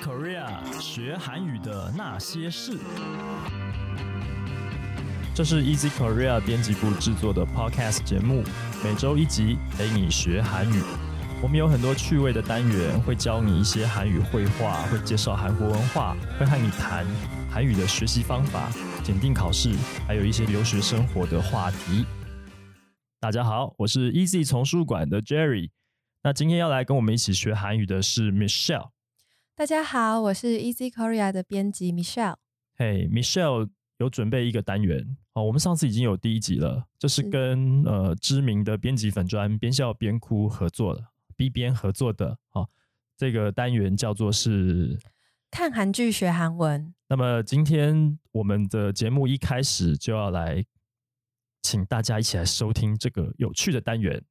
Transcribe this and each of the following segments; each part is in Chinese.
Korea 学韩语的那些事。这是 Easy Korea 编辑部制作的 Podcast 节目，每周一集，陪你学韩语。我们有很多趣味的单元，会教你一些韩语绘画，会介绍韩国文化，会和你谈韩语的学习方法、检定考试，还有一些留学生活的话题。大家好，我是 Easy 丛书馆的 Jerry。那今天要来跟我们一起学韩语的是 Michelle。大家好，我是 Easy Korea 的编辑 Michelle。嘿、m i c h e l l e 有准备一个单元哦，我们上次已经有第一集了，就是是跟呃知名的编辑粉专边笑边哭合作的，B 边合作的哦。这个单元叫做是，看韩剧学韩文，那么今天我们的节目一开始就要来，请大家一起来收听这个有趣的单元。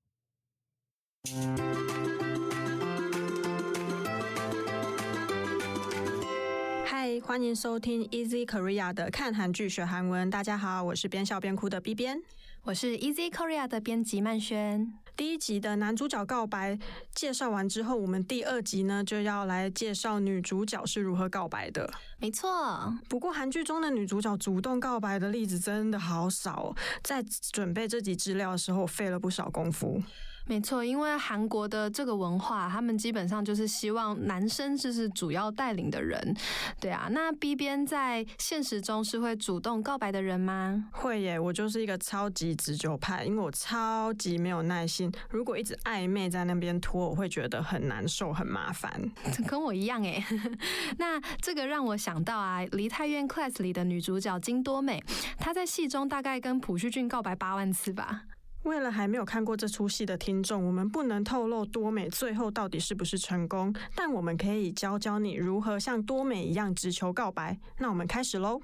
嗨，欢迎收听 Easy Korea 的看韩剧学韩文。大家好，我是边笑边哭的 B 边。我是 Easy Korea 的编辑曼轩。第一集的男主角告白介绍完之后，我们第二集呢就要来介绍女主角是如何告白的。没错，不过韩剧中的女主角主动告白的例子真的好少、哦，在准备这集资料的时候费了不少功夫。没错，因为韩国的这个文化，他们基本上就是希望男生就是主要带领的人。对啊，那 B 边在现实中是会主动告白的人吗？会耶，我就是一个超级直球派，因为我超级没有耐心。如果一直暧昧在那边拖，我会觉得很难受、很麻烦。跟我一样哎。那这个让我想到啊，《梨泰院 Class》里的女主角金多美，她在戏中大概跟朴叙俊告白八万次吧。为了还没有看过这出戏的听众，我们不能透露多美最后到底是不是成功，但我们可以教教你如何像多美一样直球告白。那我们开始喽。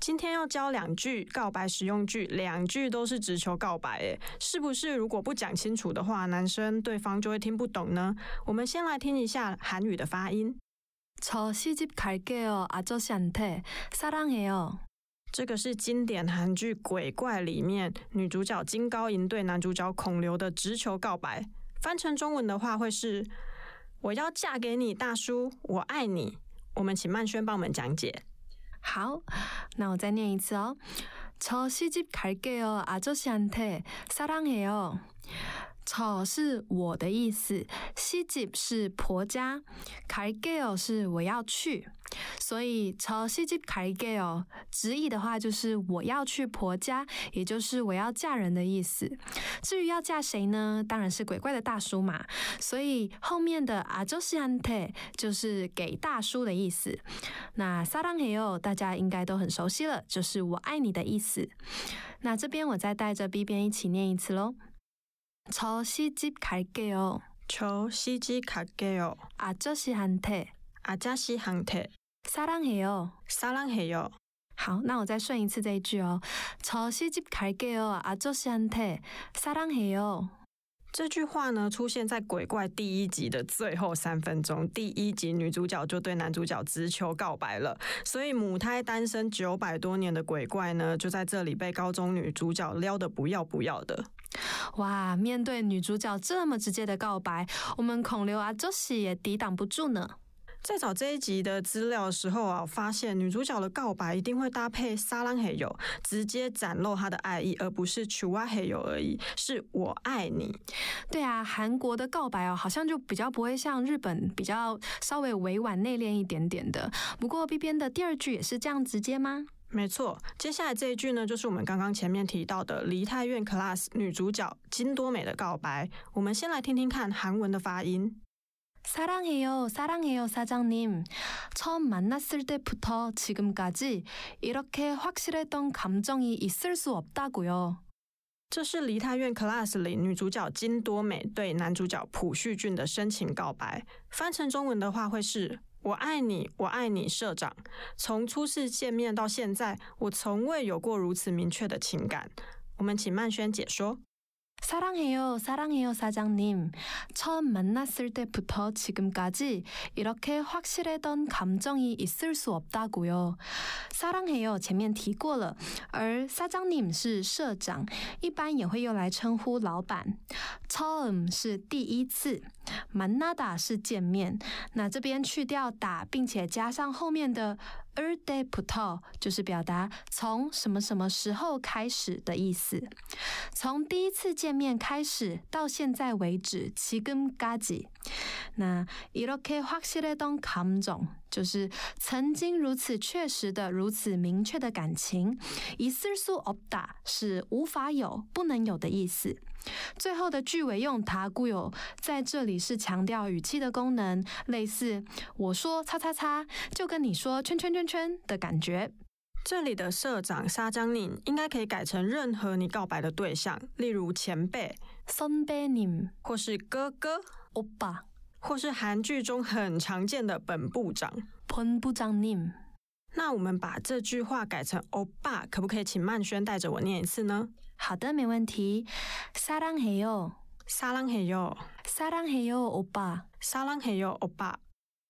今天要教两句告白实用句，两句都是直球告白，诶，是不是？如果不讲清楚的话，男生对方就会听不懂呢？我们先来听一下韩语的发音。 저 시집 갈게요. 아저씨한테 사랑해요. 这个是经典韩剧《鬼怪》里面女主角金高银对男主角孔刘的直球告白，翻成中文的话会是“我要嫁给你，大叔，我爱你”。我们请曼轩帮我们讲解。好，那我再念一次哦。저 시집 갈게요. 아저씨한테 사랑해요. 저是我的意思，西집是婆家，갈게요是我要去，所以저西집 갈게요直译的话就是我要去婆家，也就是我要嫁人的意思。至于要嫁谁呢？当然是鬼怪的大叔嘛。所以后面的아저씨한테就是给大叔的意思。那사랑해요大家应该都很熟悉了，就是我爱你的意思。那这边我再带着 B 边一起念一次喽。 저 시집 갈게요. 求西基卡给요 아저씨한테 아자씨한테 사랑해요. 사랑해요. 好，那我再顺一次这一句哦。저 시집 갈게요. 아저씨한테 사랑해요. 这句话呢，出现在《鬼怪》第一集的最后三分钟。第一集女主角就对男主角直球告白了，所以母胎单身九百多年的鬼怪呢，就在这里被高中女主角撩得不要不要的。哇，面对女主角这么直接的告白，我们孔刘阿周喜也抵挡不住呢。在找这一集的资料的时候啊，我发现女主角的告白一定会搭配撒浪嘿友，直接展露她的爱意，而不是楚哇嘿友而已，是我爱你。对啊，韩国的告白哦，好像就比较不会像日本比较稍微委婉内敛一点点的。不过 B 边的第二句也是这样直接吗？没错，接下来这一句呢，就是我们刚刚前面提到的梨泰院 Class 女主角金多美的告白。我们先来听听看韩文的发音。 사랑해요, 사랑해요, 사장님. 처음 만났을 때부터 지금까지 이렇게 확실했던 감정이 있을 수 없다고요. 这是梨泰院 Class 里女主角金多美对男主角朴叙俊的深情告白。翻成中文的话会是“我爱你，我爱你，社长。从初次见面到现在，我从未有过如此明确的情感。”我们请曼轩解说。 사랑해요, 사랑해요, 사장님. 처음 만났을 때부터 지금까지 이렇게 확실했던 감정이 있을 수 없다고요. 사랑해요 前面提过了，而 사장님 是社长，一般也会用来称呼老板。처음 是第一次，만나다 是见面。那这边去掉打，并且加上后面的 er day puto，就是表达从什么什么时候开始的意思。从第一次见面开始到现在为止，지금까지。那이렇게확실했던감정就是曾经如此确实的、如此明确的感情。있을수없다是无法有、不能有的意思。 最后的句尾用它固有，在这里是强调语气的功能，类似我说叉叉叉，就跟你说圈圈圈圈的感觉。这里的社长沙江宁应该可以改成任何你告白的对象，例如前辈、선배님，或是哥哥、 오빠， 或是韩剧中很常见的本部长。 본부장님。 那我们把这句话改成欧巴，可不可以请曼轩带着我念一次呢？ 好的，没问题。사랑해요， 사랑해요， 사랑해요， 오빠。 사랑해요， 欧巴。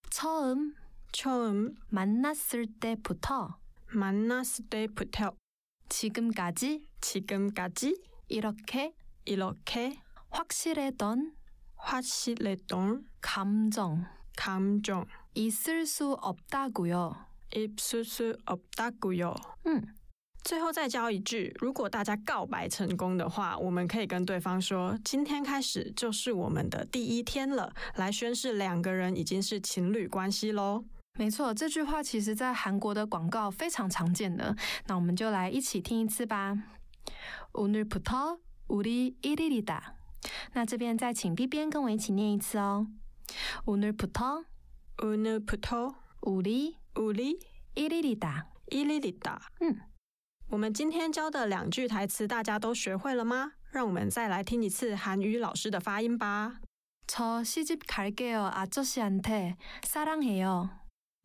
처음 처음 만났을 때부터 만났을 때부터 지금까지 지금까지 이렇게 이렇게 확실했던 확실했던 감정 감정 있을 수 없다고요。 있을 수 없다고요。 嗯， 最后再教一句，如果大家告白成功的话，我们可以跟对方说：“今天开始就是我们的第一天了，来宣誓两个人已经是情侣关系喽。没错，这句话其实在韩国的广告非常常见的。那我们就来一起听一次吧。오늘부터우리일일이다。 那这边再请 B 边跟我一起念一次哦。오늘부터 오늘부터 우리 우리 일일이다。 일일이다。 嗯， 我们今天教的两句台词，大家都学会了吗？让我们再来听一次韩语老师的发音吧。 저시집갈게요아저씨한테사랑해요。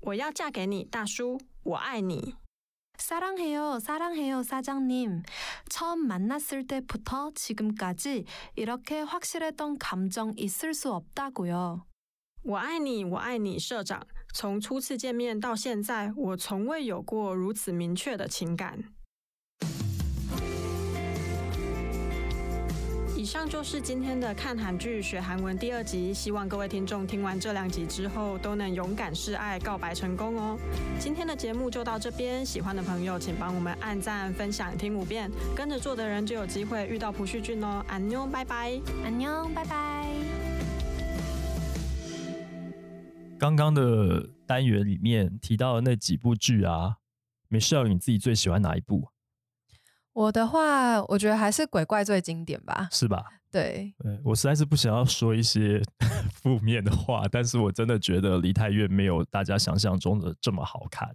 我要嫁给你，大叔，我爱你。 사랑해요, 사랑해요, 사장님. 처음 만났을 때부터 지금까지 이렇게 확실했던 감정 있을 수 없다고요. 我爱你，我爱你，社长。从初次见面到现在，我从未有过如此明确的情感。 上就是今天的看韩剧学韩文第二集希望各位听众听完这两集之后都能勇敢示爱告白成功哦。今天的节目就到这边喜欢的朋友请帮我们按赞分享听五遍。跟着做的人就有机会遇到蒲旭俊哦。阿妞拜拜。阿妞拜拜。刚刚的单元里面提到的那几部剧啊 michelle 你自己最喜欢哪一部？我的话，我觉得还是鬼怪最经典吧。是吧？对，对我实在是不想要说一些 负面的话，但是我真的觉得梨泰院没有大家想象中的这么好看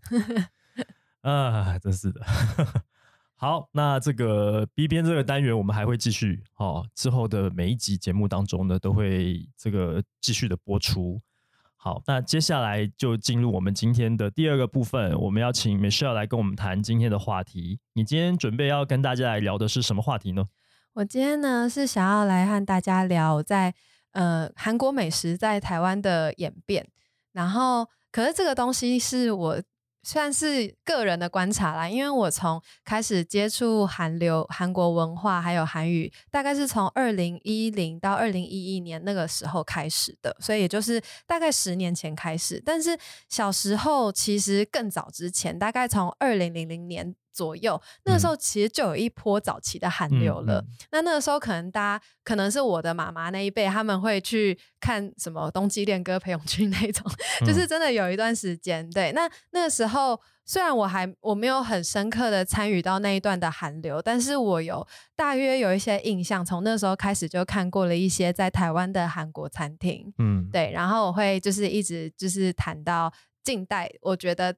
啊！真是的。好，那这个 B 边这个单元我们还会继续哦，之后的每一集节目当中呢，都会这个继续的播出。好，那接下来就进入我们今天的第二个部分，我们要请 Michelle 来跟我们谈今天的话题。你今天准备要跟大家来聊的是什么话题呢？我今天呢是想要来和大家聊在呃韩国美食在台湾的演变，然后可是这个东西是我算是个人的观察啦，因为我从开始接触韩流、韩国文化还有韩语，大概是从二零一零到二零一一年那个时候开始的，所以也就是大概十年前开始。但是小时候其实更早之前，大概从二零零零年。左右，那个时候其实就有一波早期的寒流了。嗯那那个时候可能大家可能是我的妈妈那一辈，他们会去看什么《冬季恋歌》裴勇俊那种，嗯就是真的有一段时间。对，那那个时候虽然我还我没有很深刻的参与到那一段的寒流，但是我有大约有一些印象，从那时候开始就看过了一些在台湾的韩国餐厅。嗯，对，然后我会就是一直就是谈到近代，我觉得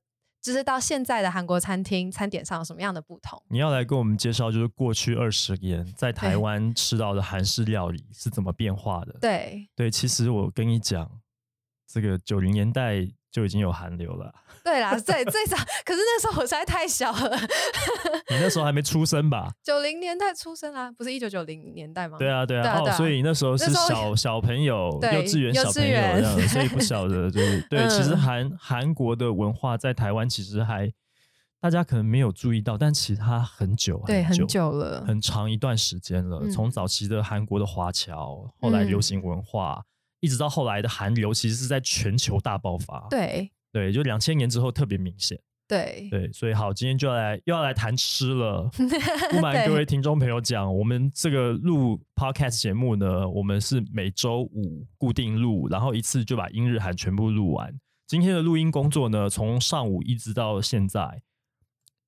就是到现在的韩国餐厅餐点上有什么样的不同。你要来跟我们介绍，就是过去二十年在台湾吃到的韩式料理是怎么变化的？对，对，其实我跟你讲，这个九零年代就已经有韩流了。对啦，最最早，可是那时候我实在太小了，你那时候还没出生吧？九零年代出生啊，不是一九九零年代吗？对啊，对啊，哦，所以你那时候是小 小朋友，幼稚园小朋友这样，所以不晓得，就是对。嗯其实韩韩国的文化在台湾其实还大家可能没有注意到，但其实它很久对，很久久了，很长一段时间了。嗯从早期的韩国的华侨，后来流行文化，一直到后来的韩流，其实是在全球大爆发。对对，就两千年之后特别明显。对对，所以好，今天就要来又要来谈吃了。不瞒各位听众朋友讲，我们这个录 podcast 节目呢，我们是每周五固定录，然后一次就把英日韩全部录完。今天的录音工作呢，从上午一直到现在，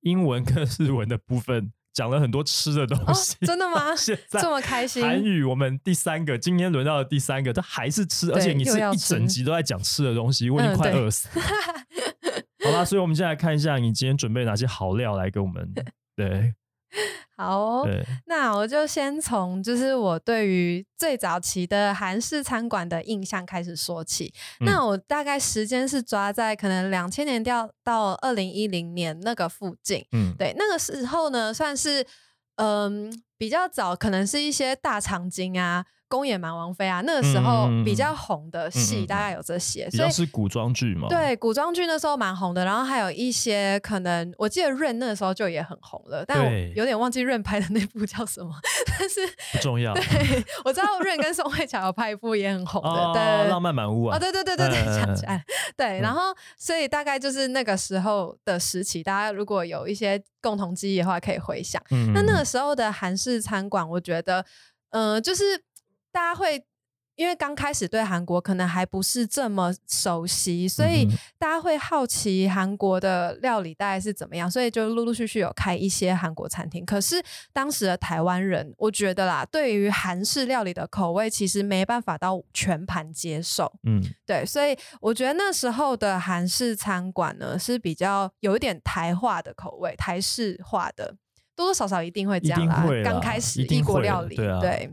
英文跟日文的部分讲了很多吃的东哦西。，真的吗？现在这么开心？韩语我们第三个，今天轮到的第三个，这还是吃，而且你是一整集都在讲吃的东西，我已经嗯对快饿死了。好啦，所以我们现在来看一下你今天准备哪些好料来给我们。对好哦，那我就先从就是我对于最早期的韩式餐馆的印象开始说起。嗯那我大概时间是抓在可能两千年掉到二零一零年那个附近。嗯，对，那个时候呢，算是嗯、比较早，可能是一些大长今啊、宫野蛮王妃啊，那个时候比较红的戏，大概有这些，比所以。是古装剧嘛。，对，古装剧那时候蛮红的，然后还有一些可能，我记得润那个时候就也很红了，但我有点忘记润拍的那部叫什么，但是不重要。对，我知道润跟宋慧乔有拍一部也很红的，哦，对，浪漫满屋啊。哦，对对对对对，嗯想起来，对，然嗯后所以大概就是那个时候的时期，大家如果有一些共同记忆的话，可以回想。嗯那那个时候的韩式餐馆，我觉得，嗯，就是大家会。因为刚开始对韩国可能还不是这么熟悉，所以大家会好奇韩国的料理大概是怎么样，所以就陆陆续续有开一些韩国餐厅。可是当时的台湾人，我觉得啦，对于韩式料理的口味，其实没办法到全盘接受。嗯对，所以我觉得那时候的韩式餐馆呢是比较有一点台化的口味，台式化的，多多少少一定会这样啦刚开始异国料理，的对啊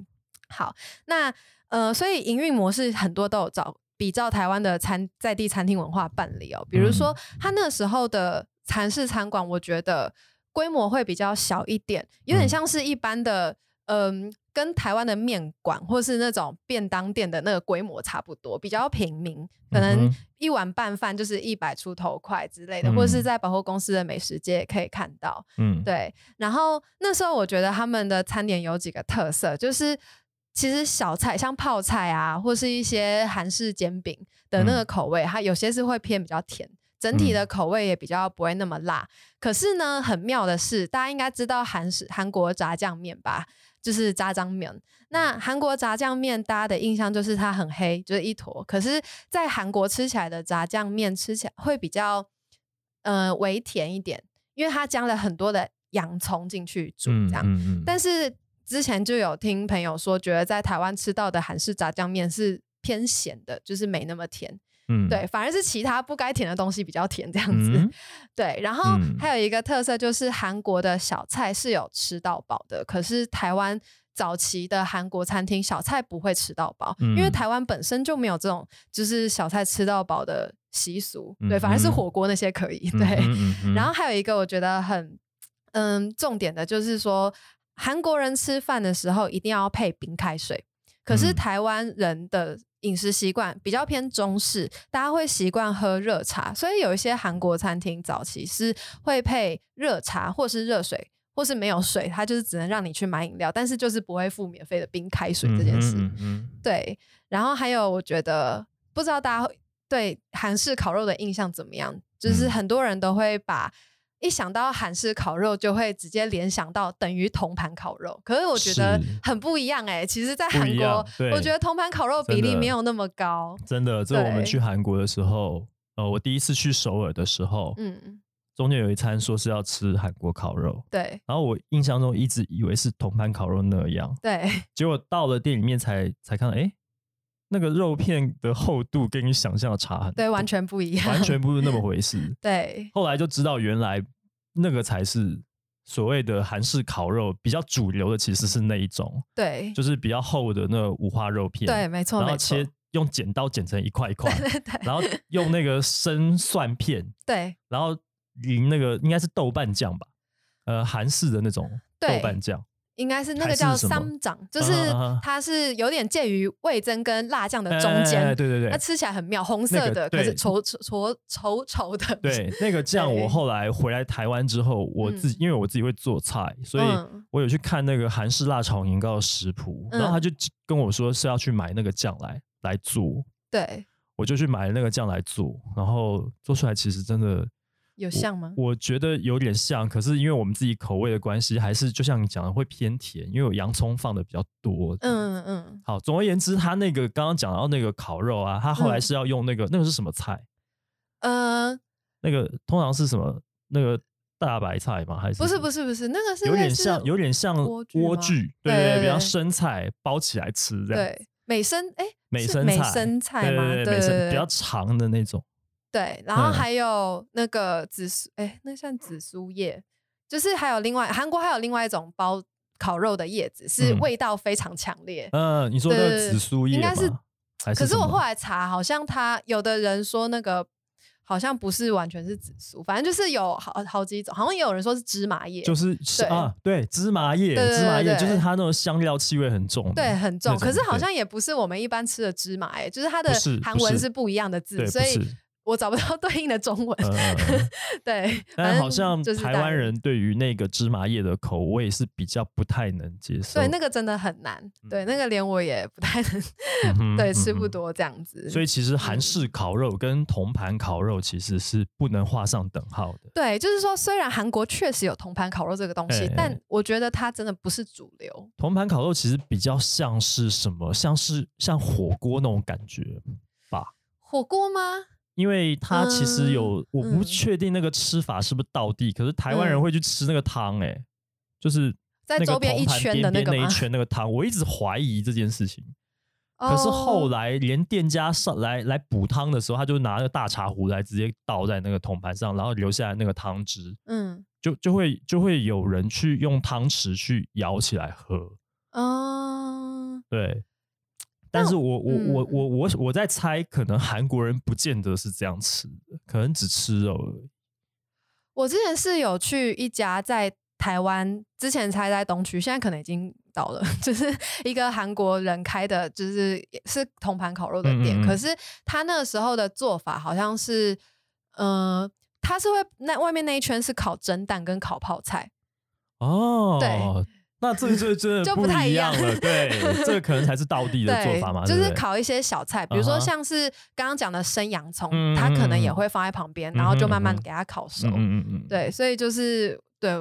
好，那呃，所以营运模式很多都有找比照台湾的餐在地餐厅文化办理哦，比如说嗯。他那时候的禅式餐馆，我觉得规模会比较小一点，有点嗯。像是一般的，嗯、跟台湾的面馆或是那种便当店的那个规模差不多，比较平民，可能一碗拌饭就是一百出头块之类的，或是嗯。在百货公司的美食街也可以看到。嗯，对，然后那时候我觉得他们的餐点有几个特色，就是其实小菜像泡菜啊，或是一些韩式煎饼的那个口味，它有些是会偏比较甜。整体的口味也比较不会那么辣，可是呢，很妙的是，大家应该知道韩式韩国炸酱面吧？就是炸酱面。那韩国炸酱面，大家的印象就是它很黑，就是一坨。可是，在韩国吃起来的炸酱面吃起来会比较呃微甜一点，因为它加了很多的洋葱进去煮，嗯这样。嗯嗯，但是之前就有听朋友说，觉得在台湾吃到的韩式炸酱面是偏咸的，就是没那么甜。嗯对，反而是其他不该甜的东西比较甜这样子。嗯 对，然后嗯还有一个特色就是韩国的小菜是有吃到饱的，可是台湾早期的韩国餐厅小菜不会吃到饱，因为嗯台湾本身就没有这种就是小菜吃到饱的习俗。对，嗯反而是火锅那些可以。嗯对，然后还有一个我觉得很嗯重点的就是说，韩国人吃饭的时候一定要配冰开水，可是嗯台湾人的饮食习惯比较偏中式，大家会习惯喝热茶，所以有一些韩国餐厅早期是会配热茶或是热水。或是没有水，它就是只能让你去买饮料，但是就是不会付免费的冰开水这件事。嗯嗯对，然后还有我觉得不知道大家会对韩式烤肉的印象怎么样？就是嗯很多人都会把一想到韩式烤肉就会直接联想到等于铜盘烤肉，可是我觉得很不一样哎、其实，在不韩国我觉得铜盘烤肉比例没有那么高。真的，这我们去韩国的时候，呃，我第一次去首尔的时候，嗯，中间有一餐说是要吃韩国烤肉，对。然后我印象中一直以为是铜盘烤肉那样，对。结果到了店里面才才看到，哎，那个肉片的厚度跟你想象的差很多，对，完全不一样，完全不是那么回事。对。后来就知道原来那个才是所谓的韩式烤肉，比较主流的其实是那一种，对。就是比较厚的那五花肉片，对，没错然后切，用剪刀剪成一块一块，对对然后用那个生蒜片，对。然后淋那个应该是豆瓣酱吧，呃，韩式的那种豆瓣酱。应该是那个叫三掌，就是它是有点介于味增跟辣酱的中哎间，对对对。它吃起来很妙，红色那个的，可是稠稠稠稠稠的，对，那个酱我后来回来台湾之后，我自己、嗯。因为我自己会做菜，所以嗯。我有去看那个韩式辣炒年糕的食谱，然后他嗯。就跟我说是要去买那个酱来来做，对，我就去买了那个酱来做，然后做出来其实真的有像吗？我觉得有点像，可是因为我们自己口味的关系，还是就像你讲的会偏甜，因为有洋葱放的比较多。嗯，嗯嗯，好，总而言之，他那个刚刚讲到那个烤肉啊，他后来嗯是要用那个、那个是什么菜？呃，那个通常是什么？那个大白菜吗？还是不是是不是不是，那个是有点像有点像莴苣对对对，比方对对生菜包起来吃这样。对美生哎，美美生菜生菜吗？对对对，比较长的那种。对，然后嗯还有那个紫苏，哎，那算紫苏叶，就是还有另外韩国还有另外一种包烤肉的叶子，是嗯味道非常强烈。嗯，你说那个对对对紫苏叶应该是还是可是我后来查，好像他有的人说那个好像不是完全是紫苏，反正就是有好好几种，好像也有人说是芝麻叶，就是是啊，对，芝麻叶，芝麻叶就是它那种香料气味很重的，对很重，可是好像也不是我们一般吃的芝麻、欸，就是它的韩文是不一样的字，所以。我找不到 对应的中文。对，但好像台湾人对于那个芝麻叶的口味是比较不太能接受，对那个真的很难，对那个连我也不太能，嗯对吃不多这样子。所以其实韩嗯式烤肉跟铜盘烤肉其实是不能画上等号的。对，就是说，虽然韩国确实有铜盘烤肉这个东西，哎但我觉得它真的不是主流。铜盘烤肉其实比较像是什么？像是像火锅那种感觉吧。火锅吗？因为它其实有，我不嗯。确定那个吃法是不是道地，可是台湾人嗯。会去吃那个汤，哎，就是在那个周边一圈的那一那个吗？圈那个汤，我一直怀疑这件事情。可是后哦。来连店家上来来补汤的时候，他就拿那个大茶壶来直接倒在那个铜盘上，然后留下来那个汤汁，嗯。就就会就会有人去用汤匙去舀起来喝。嗯，对，但是我我我嗯我我我在猜，可能韩国人不见得是这样吃的，可能只吃肉而已。我之前是有去一家在台湾，之前猜在东区，现在可能已经倒了，就是一个韩国人开的，就是也是铜盘烤肉的店。嗯嗯嗯可是他那个时候的做法好像是，呃，他是会那外面那一圈是烤蒸蛋跟烤泡菜，哦，对，那这这这就不不太一样了。对，这个可能才是道地的做法嘛，，就是烤一些小菜，比如说像是刚刚讲的生洋葱，嗯他可能也会放在旁边，然后就慢慢给它烤熟。嗯嗯嗯嗯，对，所以就是对，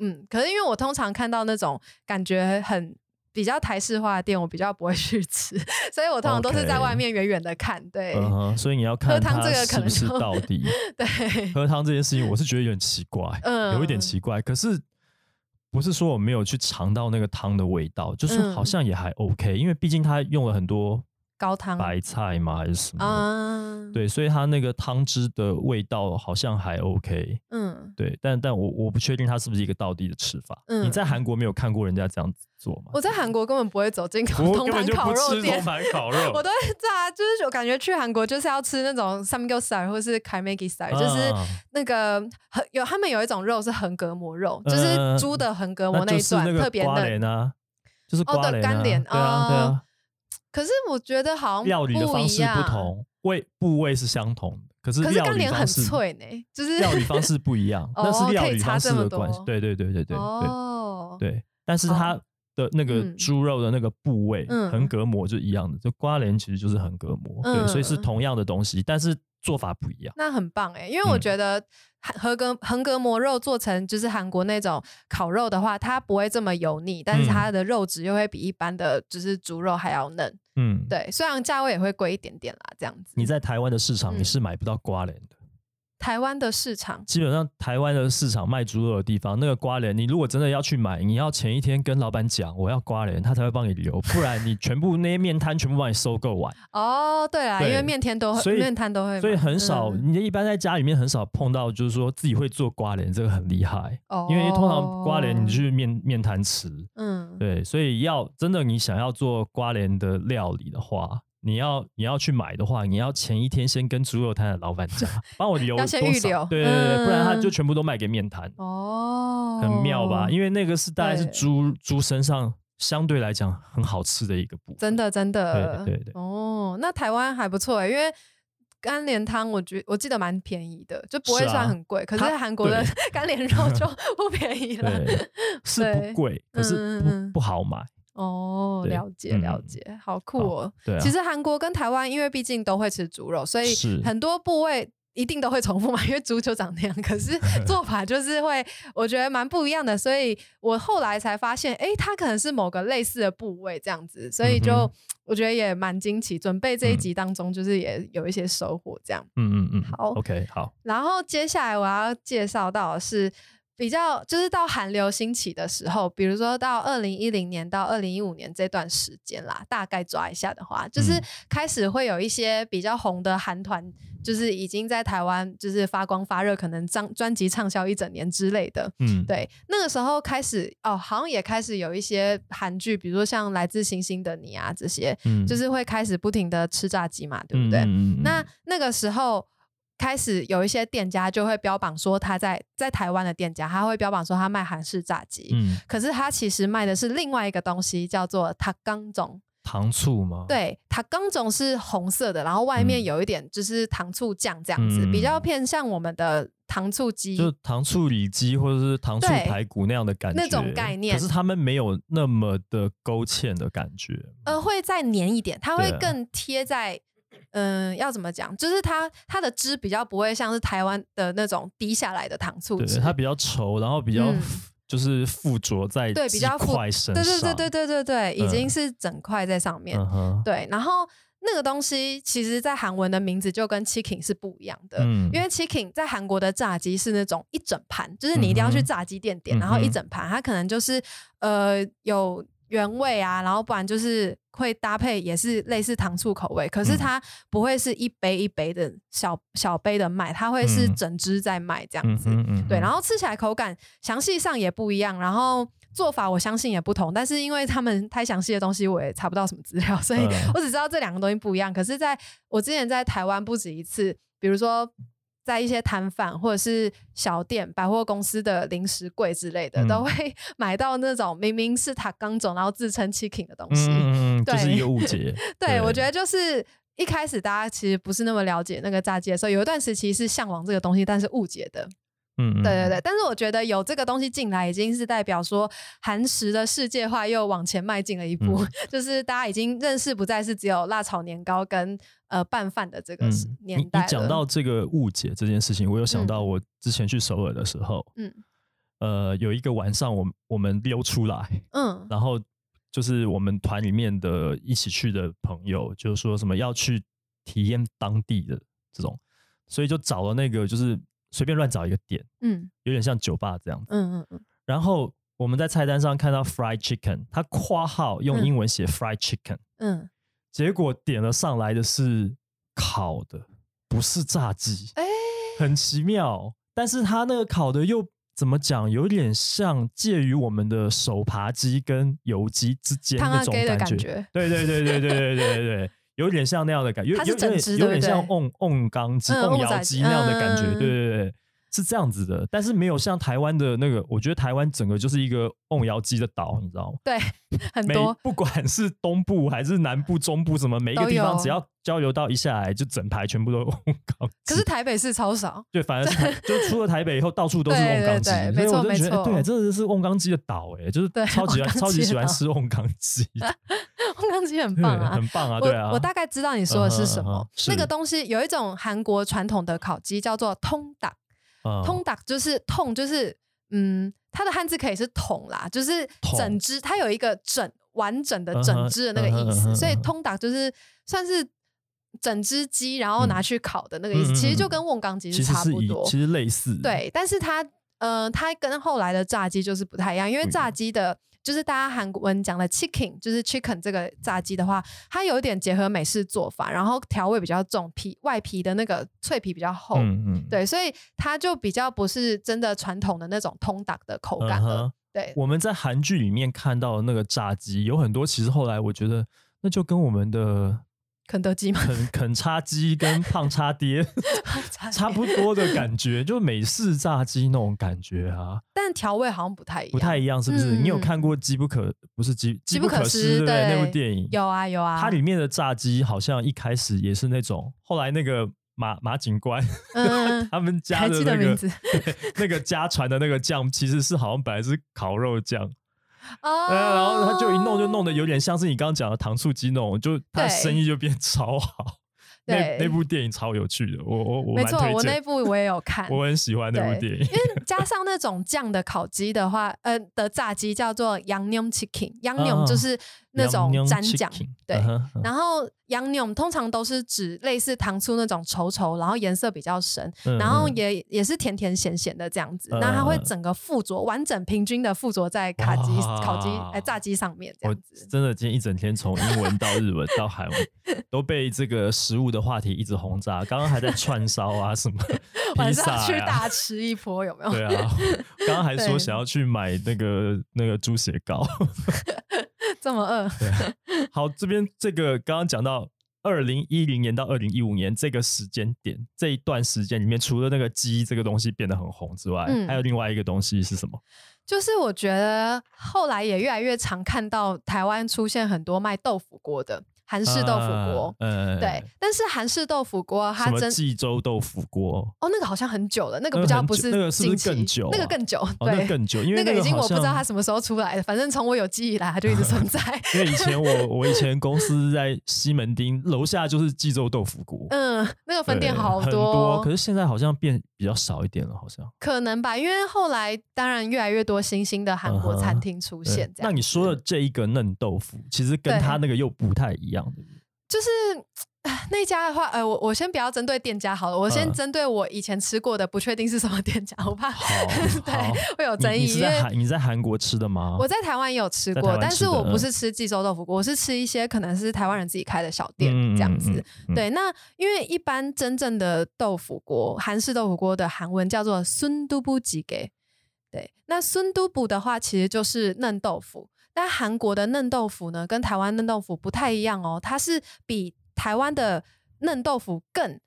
嗯，可是因为我通常看到那种感觉很比较台式化的店，我比较不会去吃，所以我通常都是在外面远远的看。对、所以你要喝看喝汤这个可能是能就道地。对，喝汤这件事情，我是觉得有点奇怪，嗯有一点奇怪。可是不是说我没有去尝到那个汤的味道，就是好嗯像也还 OK，、因为毕竟它用了很多高汤白菜嘛，还是什么的。啊，对，所以它那个汤汁的味道好像还 OK，嗯，对，但但我我不确定它是不是一个道地的吃法。你嗯在韩国没有看过人家这样子做吗？我在韩国根本不会走进我铜盘烤肉店吃铜。盘烤肉，我都会炸，就是我感觉去韩国就是要吃那种 samgyeopsal style 或是 kaimegi style，、就是啊那个横有他们有一种肉是横膈膜肉，就嗯是猪的横膈膜那一段、那特别嫩。就是啊干莲对啊对哦啊，可是我觉得好像料理的方式不，同，味部位是相同的，可是可是料干莲很方式脆呢，就是料理方式不一样，那哦是料可以差理方式这么。的关系对对对对对对哦，对，但是它的那个嗯。猪肉的那个部位嗯。横膈膜就一样的，就瓜莲其实就是横膈膜，对，所以是嗯。同样的东西，但是做法不一样。那很棒哎，因为我嗯觉得韩横膈横膈膜肉做成就是韩国那种烤肉的话，它不会这么油腻，但是它的肉质又会比一般的就是猪肉还要嫩。嗯，对，虽然价位也会贵一点点啦，这样子。你在台湾的市场嗯你是买不到瓜莲的。台湾的市场，基本上台湾的市场卖猪肉的地方，那个瓜莲，你如果真的要去买，你要前一天跟老板讲我要瓜莲，他才会帮你留，不然你全部那些面摊全部帮你收购完，哦，对啊，因对为面摊都会所以面摊都会，所以很少，嗯。你一般在家里面很少碰到，就是说自己会做瓜莲，这个很厉害，哦因为通常瓜莲你去面面摊吃，嗯，对，所以要真的你想要做瓜莲的料理的话，你要你要去买的话，你要前一天先跟猪肉摊的老板讲，帮我留多少对对对，不然他嗯就全部都卖给面摊，哦，很妙吧？因为那个是大概是猪猪身上相对来讲很好吃的一个部分，真的真的，对对对哦，那台湾还不错哎，因为。干莲汤，我觉我记得蛮便宜的，就不会算很贵。可是韩国的干莲肉就 不便宜了。对，是不贵，可是不不好买。哦，了解嗯了解，好酷哦。对啊，其实韩国跟台湾，因为毕竟都会吃猪肉，所以很多部位一定都会重复嘛，因为猪就长那样。可是 做法就是会，我觉得蛮不一样的。所以我后来才发现，哎，它可能是某个类似的部位这样子，所以就、嗯我觉得也蛮惊奇。准备这一嗯集当中，就是也有一些收获这样。嗯嗯嗯，好，OK，好，然后接下来我要介绍到的是比较，就是到韩流兴起的时候，比如说到二零一零年到二零一五年这段时间啦，大概抓一下的话，就是嗯开始会有一些比较红的韩团，就是已经在台湾就是发光发热，可能张专辑畅销一整年之类的。嗯，对，那个时候开始哦，好像也开始有一些韩剧，比如说像《来自星星的你》啊这些，嗯，就是会开始不停的吃炸鸡嘛，对不对？嗯嗯嗯那那个时候开始有一些店家就会标榜说他在在台湾的店家，他会标榜说他卖韩式炸鸡，嗯，可是他其实卖的是另外一个东西，叫做塔冈种。糖醋吗？，对，塔冈种是红色的，然后外面嗯有一点就是糖醋酱这样子，嗯比较偏向我们的糖醋鸡。就糖醋里脊或者是糖醋排骨那样的感觉，那种概念可是他们没有那么的勾芡的感觉。呃，会再黏一点，它会更贴在，嗯、要怎么讲？就是它它的汁比较不会像是台湾的那种滴下来的糖醋汁，对，它比较稠，然后比较嗯就是附着在鸡对比较附块身上。对对对对对对对，已经嗯是整块在上面。嗯，对，然后那个东西其实，在韩文的名字就跟 chicken 是不一样的，嗯因为 chicken 在韩国的炸鸡是那种一整盘，就是你一定要去炸鸡店点，嗯然后一整盘，它可能就是呃有原味啊，然后不然就是会搭配也是类似糖醋口味，可是嗯它不会是一杯一杯的小小杯的卖，它会是嗯整只在卖这样子。嗯哼嗯，对，然后吃起来口感详细上也不一样，然后做法我相信也不同，但是因为他们太详细的东西我也查不到什么资料，所以嗯我只知道这两个东西不一样。可是在我之前在台湾不止一次，比如说。在一些摊贩或者是小店、百货公司的零食柜之类的，嗯都会 买到那种明明是塔刚种，然后自称 chicken 的东西。嗯对就是一个误解。对，我觉得就是一开始大家其实不是那么了解那个炸鸡的时候，有一段时期是向往这个东西，但是误解的。嗯，嗯对对对，，但是我觉得有这个东西进来，已经是代表说韩食的世界化又往前迈进了一步，嗯 就是大家已经认识不再是只有辣炒年糕跟呃拌饭的这个嗯时，你你年代了。讲到这个误解这件事情，我有想到我之前去首尔的时候，嗯。呃，有一个晚上我们我们溜出来，嗯。然后就是我们团里面的一起去的朋友，就是说什么要去体验当地的这种，所以就找了那个就是随便乱找一个点，嗯。有点像酒吧这样子。嗯嗯嗯，然后我们在菜单上看到 fried chicken，它括号用嗯。英文写 fried chicken，、嗯，结果点了上来的是烤的，不是炸鸡，哎、很奇妙。但是它那个烤的又怎么讲，有点像介于我们的手扒鸡跟油鸡之间那种感觉。对对对对对对对对对，有点像那样的感觉，有点像瓮瓮缸鸡、嗯瓮窑鸡鸡那样的感觉。嗯对对对，是这样子的，但是没有像台湾的那个，我觉得台湾整个就是一个瓮窑鸡的岛，你知道吗？对，很多不管 是东部还是南部、中部，什么每一个地方，只要交流到一下来，就整排全部都 瓮缸鸡。可是台北市超少，对，反而是 就出了台北以后，到处都是瓮缸鸡，所以我就觉得，对，真的是瓮缸鸡的岛，哎，就是对超级瓮缸超级喜欢吃瓮缸鸡，烘干机很棒啊，很棒啊，我对啊，我大概知道你说的是什么。那个东西有一种韩国传统的烤鸡叫做通打，嗯通打就是痛，就是嗯，它的汉字可以是桶啦，就是整只，它有一个整完整的整只的那个意思，所以通打就是算是整只鸡，然后拿去烤的那个意思，嗯嗯嗯其实就跟瓮缸鸡其实是差不多。其实类似，，对，但是它呃，它跟后来的炸鸡就是不太一样，因为炸鸡的。就是大家韩文讲的 chicken，就是 chicken 这个炸鸡的话，它有点结合美式做法，然后调味比较重，皮外皮的那个脆皮比较厚，嗯嗯，对，所以它就比较不是真的传统的那种通打的口感了。嗯对，我们在韩剧里面看到的那个炸鸡，有很多其实后来我觉得那就跟我们的肯德基吗？肯 肯叉鸡跟胖叉爹。差不多的感觉，就美式炸鸡那种感觉啊，但调味好像不太一样，不太一样，是不是？嗯。你有看过《机不可》不是机机不可失失》对不对？那部电影？有啊有啊，它里面的炸鸡好像一开始也是那种，后来那个马马警官嗯，他们家还的那个 那个家传的那个酱，其实是好像本来是烤肉酱，然后他就一弄就弄得有点像是你刚刚讲的糖醋鸡那种，就他对生意就变 超好。那对那部电影超有趣的，我我我没错，我那部我也有看，我很喜欢那部对电影。因为加 上那种酱的烤鸡的话，呃的炸鸡叫做羊牛 chicken，羊牛就是那种洋蘸酱，对。然后羊牛通常都是指类似糖醋那种稠稠，然后颜色比较深，嗯然后嗯也也是甜甜咸咸的这样子。嗯那它会嗯整个附着完整平均的附着在卡鸡、烤鸡、哎炸鸡上面这我样子。真的今天一整天从英文到日文到韩文，都被这个食物的话题一直轰炸。刚刚还在串烧啊，什么 晚上去、大吃一波有没有？对啊，刚刚还说想要去买那个那个猪血糕。这么饿，好，这边这个刚刚讲到二零一零年到二零一五年这个时间点这一段时间里面，除了那个鸡这个东西变得很红之外，嗯还有另外一个东西是什么？就是我觉得后来也越来越常看到台湾出现很多卖豆腐锅的韩式豆腐锅，啊呃，对，但是韩式豆腐锅它真济州豆腐锅？哦，那个好像很久了，那个那个很比较不是那个是不是更久啊那个更久，哦，那对，更久，因为那个已经我不知道它什么时候出来的，反正从我有记忆以来，它就一直存在。因为以前我我以前公司在西门町楼下就是济州豆腐锅，嗯，那个分店好多，多，可是现在好像变比较少一点了，好像。可能吧，因为后来当然越来越多新兴的韩国餐厅出现，这样那你说的这一个嫩豆腐，其实跟对它那个又不太一样，对不对？就是那家的话，呃，我我先不要针对店家好了，我先嗯针对我以前吃过的，不确定是什么店家，我怕好 对会有争议，你在韩你在韩国吃的吗？我在台湾也有吃过，但是我不是吃济州豆腐锅，我是吃一些可能是台湾人自己开的小店嗯这样子。嗯嗯嗯对，那因为一般真正的豆腐锅，韩式豆腐锅的韩文叫做孙都布吉给。对，那孙都布的话，其实就是嫩豆腐。但韩国的嫩豆腐呢，跟台湾嫩豆腐不太一样哦，它是比台湾的嫩豆腐更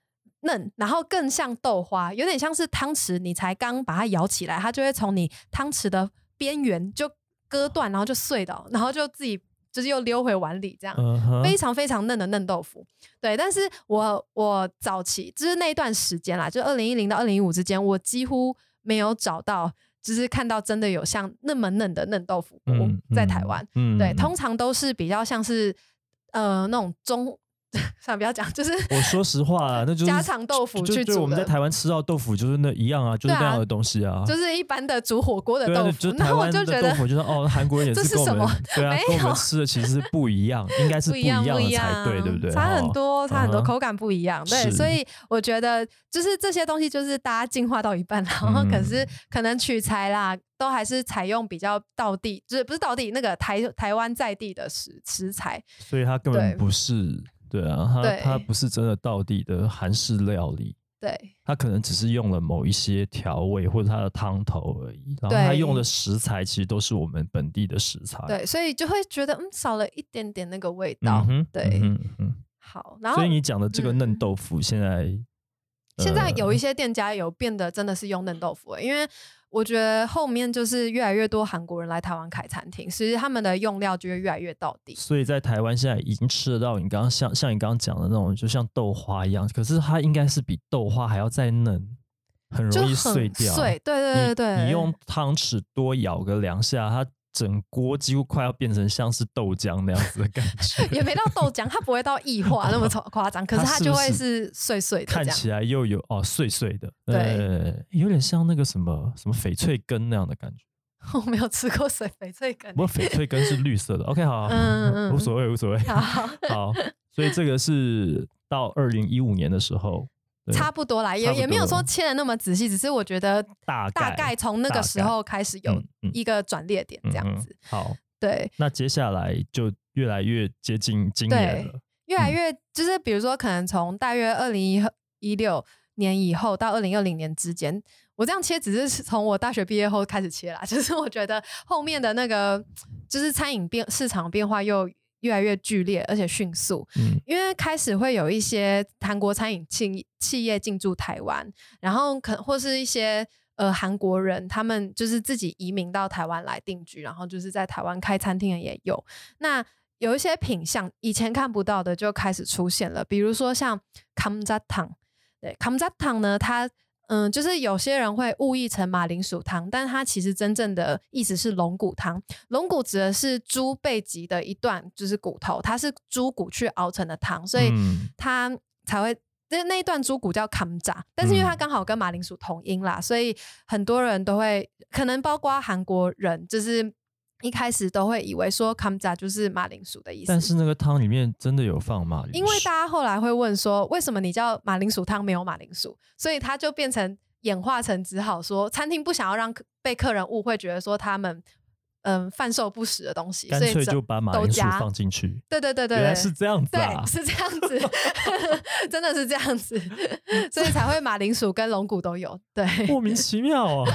嫩，然后更像豆花，有点像是汤匙，你才刚把它舀起来，它就会从你汤匙的边缘就割断，然后就碎到，然后就自己就是又溜回碗里这样。非常非常嫩的嫩豆腐，对。但是我我早期就是那一段时间啦，就二零一零到二零一五之间，我几乎没有找到，就是看到真的有像那么嫩的嫩豆腐锅嗯在台湾。嗯对，嗯通常都是比较像是呃那种中，算了不要讲，就是我说实话啊，那就是家常豆腐就就去煮的我们在台湾吃到豆腐就是那一样啊，就是那样的东西啊。就是一般的煮火锅的豆腐。然后我就觉得的豆腐，就是哦，韩国人也这是跟我们什么对啊，跟我们吃的其实是不一样，应该是不一样，样的不一样，才对，对不对？差很哦。多，差很多，嗯口感不一样。对，所以我觉得就是这些东西，就是大家进化到一半，然后可是嗯可能取材啦，都还是采用比较道地，就是不是道地那个台台湾在地的食食材。所以它根本不是对啊，它它不是真的到底的韩式料理。对它可能只是用了某一些调味或者它的汤头而已，然后它用的食材其实都是我们本地的食材。对，所以就会觉得嗯少了一点点那个味道。嗯，对，嗯哼嗯哼好，然后所以你讲的这个嫩嗯豆腐，现在现在有一些些店家有变得真的是用嫩豆腐、欸，因为我觉得后面就是越来越多韩国人来台湾开餐厅，其实他们的用料就会越来越到底。所以在台湾现在已经吃得到你刚刚像像你刚刚讲的那种，就像豆花一样，可是它应该是比豆花还要再嫩，很容易碎掉。碎，对对对对，你你用汤匙多舀个两下，它整锅几乎快要变成像是豆浆那样子的感觉。也没到豆浆，它不会到异化那么夸 夸张，可是它就会是是碎碎的。看起来又有哦碎碎的，对呃，有点像那个什么什么翡翠根那样的感觉。我没有吃过水翡翠根不，过翡翠根是绿色的。OK，好，嗯嗯无所谓，无所谓。好，好，所以这个是到二零一五年的时候，对差不多啦，也也没有说切的那么仔细，只是我觉得大大概从那个时候开始有一个转捩点这样子。好，对，那接下来就越来越接近今年了。越来越就是比如说，可能从大约二零一一六年以后到二零二零年之间，我这样切只是从我大学毕业后开始切啦。就是我觉得后面的那个就是餐饮变市场变化又越来越剧烈，而且迅速。嗯因为开始会有一些韩国餐饮企企业进驻台湾，然后可或是一些呃韩国人，他们就是自己移民到台湾来定居，然后就是在台湾开餐厅的也有。那有一些品相以前看不到的就开始出现了，比如说像康扎汤，对康扎汤呢，它嗯，就是有些人会误译成马铃薯汤，但它其实真正的意思是龙骨汤。龙骨指的是猪背脊的一段，就是骨头，它是猪骨去熬成的汤，所以嗯它才会。那那一段猪骨叫康扎，但是因为它嗯刚好跟马铃薯同音啦，所以很多人都会，可能包括韩国人，就是一开始都会以为说康扎就是马铃薯的意思。但是那个汤里面真的有放马铃薯，因为大家后来会问说，为什么你叫马铃薯汤没有马铃薯？所以它就变成演化成只好说，餐厅不想要让客被客人误会，觉得说他们嗯贩售不实的东西，干脆就把马铃薯放进去。对对对对，对原来是这样子啊对，！是这样子，真的是这样子，所以才会马铃薯跟龙骨都有。对莫名其妙啊！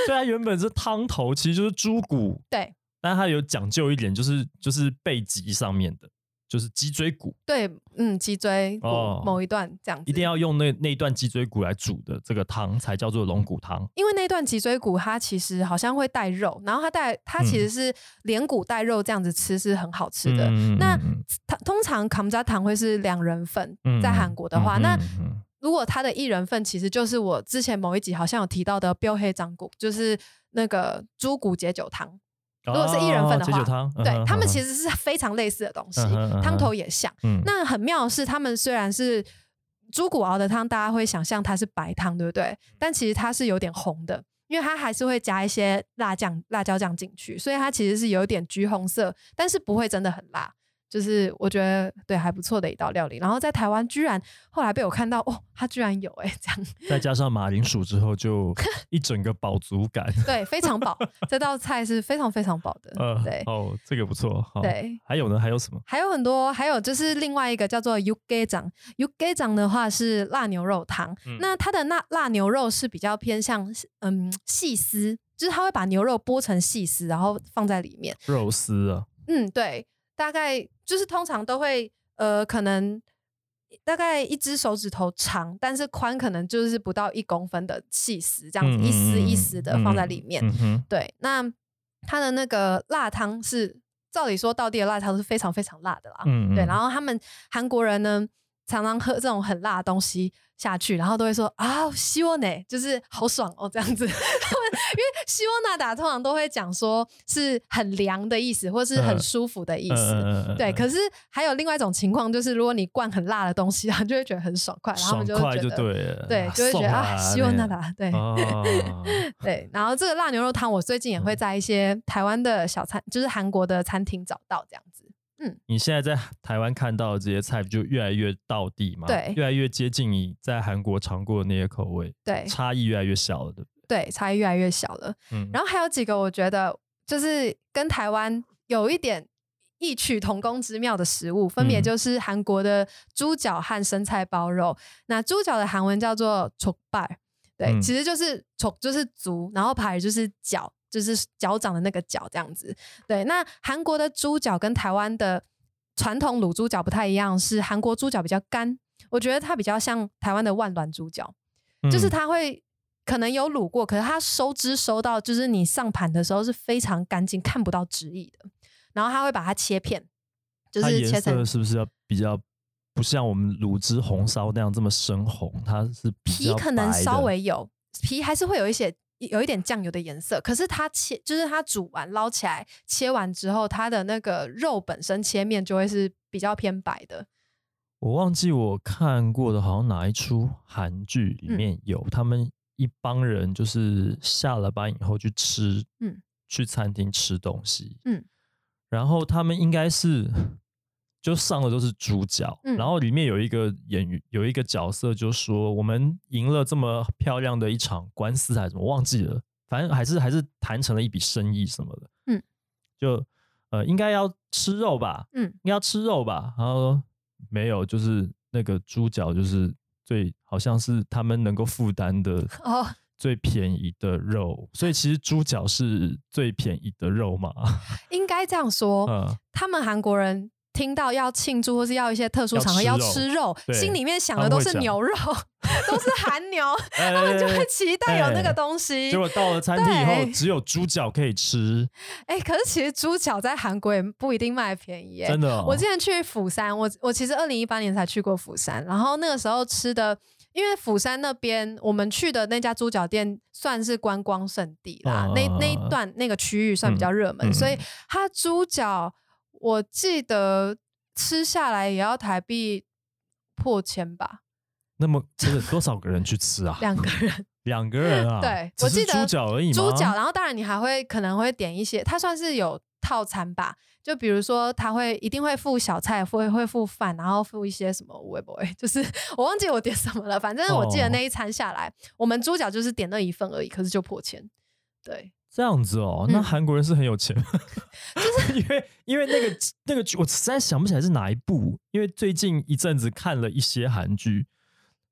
虽然原本是汤头，其实就是猪骨，对。但它有讲究一点，就是就是背脊上面的，就是脊椎骨，对，嗯，脊椎骨哦某一段这样子，一定要用那那一段脊椎骨来煮的这个汤才叫做龙骨汤。因为那段脊椎骨它其实好像会带肉，然后它带它其实是连骨带肉这样子吃是很好吃的。嗯那嗯它通常康家糖会是两人份，嗯在韩国的话，嗯那如果它的一人份其实就是我之前某一集好像有提到的标黑张骨，就是那个猪骨解酒汤。如果是一人份的话对他们其实实是非常类似的东西汤头也像。嗯那很妙的是，他们虽然是猪骨熬的汤，大家会想象它是白汤，对不对？但其实它是有点红的，因为它还是会加一些辣酱、辣椒酱进去，所以它其实是有点橘红色，但是不会真的很辣。就是我觉得对还不错的一道料理，然后在台湾居然后来被我看到哦，它居然有哎、这样再加上马铃薯之后，就 一整个饱足感。对非常饱，这道菜是非常非常饱的，呃，对哦，这个不错。好对，还有呢？还有什么？还有很多，还有就是另外一个叫做 y u g e 掌 y u g e 掌的话是辣牛肉汤，嗯那它的辣辣牛肉是比较偏向嗯细丝，就是它会把牛肉剥成细丝，然后放在里面。肉丝啊，嗯，对，大概就是通常都会呃可能。大概一只手指头长，但是宽可能就是不到一公分的细丝，这样子、嗯一丝一嗯丝的放在里面。对，那它的那个辣汤是，照理说道地的辣汤是非常非常辣的啦。对，嗯对然后他们韩国人呢，常常喝这种很辣的东西下去，然后都会说啊，希望呢，就是好爽哦，这样子。因为希望纳达通常都会讲说是很凉的意思，或是很嗯舒服的意思。嗯对，可是还有另外一一种情况，就是如果你灌很辣的东西，然后就会觉得很爽快，然后就觉得对，对，就会觉得啊，希望纳那达对。哦，对，然后这个辣牛肉汤，我最近也会在一些台湾的小餐，就是韩国的餐厅找到这样子。嗯。你现在在台湾看到的这些菜，就越来越到地嘛，对。越来越接近你在韩国尝过的那些口味，对。差异越来越小了，对不对？对，差异越来越小了。嗯，然后还有几个我觉得就是跟台湾有一点异曲同工之妙的食物，分别就是韩国的猪脚和生菜包肉。那猪脚的韩文叫做 c h o b a 对，其实就是 c h o 就是足，然后 p 就是脚，就是脚掌的那个脚这样子。对，那韩国的猪脚跟台湾的传统卤猪脚不太一样，是韩国猪脚比较干，我觉得它比较像台湾的万卵猪脚，就是它会。可能有卤过，可是它收汁收到就是你上盘的时候是非常干净，看不到汁液的。然后它会把它切片，就是切成是不是要比较不像我们卤汁红烧那样这么深红？它是比皮可能稍微有皮还是会有一些有一点酱油的颜色，可是它切就是它煮完捞起来切完之后，它的那个肉本身切面就会是比较偏白的。我忘记我看过的，好像哪一出韩剧里嗯面有、他们一帮人，就是下了班以后去吃，嗯，去餐厅吃东西，嗯，然后他们应该是就上的都是猪脚，嗯。然后里面有一个演员有一个角色就说我们赢了这么漂亮的一场官司还是什么忘记了，反正还是还是谈成了一笔生意什么的，嗯，就呃应该要吃肉吧，嗯，应该要吃肉吧，然后说没有，就是那个猪脚就是最好像是他们能够负担的 哦最便宜的肉，所以其实猪脚是最便宜的肉嘛。应该该这样说，嗯，他们韩国人听到要庆祝或是要一些特殊场合要要吃吃肉，心里面想的都是牛肉，都是韩牛，他他们就会期待有那个东西哎结。果到了餐厅以后，只有猪脚可以吃，哎、可是其实猪脚在韩国也不一定卖便宜耶。真的哦。我之前去釜山，我我其实二零一八年才去过釜山，然后那个时候吃的，因为釜山那边我们去的那家猪脚店算是观光胜地啦，嗯那那一段那个区域算比较热门，嗯嗯所以它猪脚我记得吃下来也要台币破千吧，那么这个多少个人去吃啊？两个人。两个人啊？对我记得猪脚而已吗？猪脚，然后当然你还会可能会点一些，它算是有套餐吧，就比如说他会一定会付小菜，会会付饭，然后付一些什么微博，就是我忘记我点什么了，反正我记得哦那一餐下来，我们猪脚就是点那一份而已，可是就破千，对，这样子哦，嗯那韩国人是很有钱，就是 因为因为那个那个剧，我实在想不起来是哪一部，因为最近一阵子看了一些韩剧，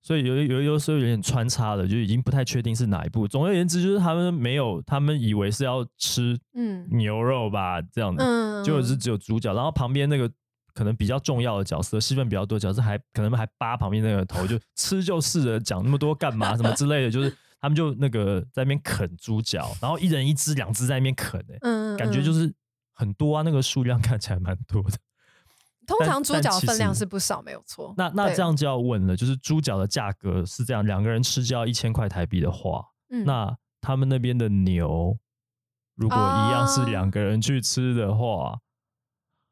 所以有有有时候有点穿插了，就已经不太确定是哪一部。总而言之，就是他们没有，他们以为是要吃嗯牛肉吧，这样子，嗯，结果是只有主角，然后旁边那个。可能比较重要的角色，戏份比较多的角色还可能还扒旁边那个头，就吃就是了，讲那么多干嘛？什么之类的，就是他们就那个在那边啃猪脚，然后一人一只、两只在那边啃、欸，嗯，嗯感觉就嗯是很多啊，那个数量 看起来蛮多的。通常猪脚分量是不少，没有错。那那这，样就要问了，就是猪脚的价格是这样，两个人吃就要一千块台币的话，嗯那他们那边的牛如果一样是啊两个人去吃的话，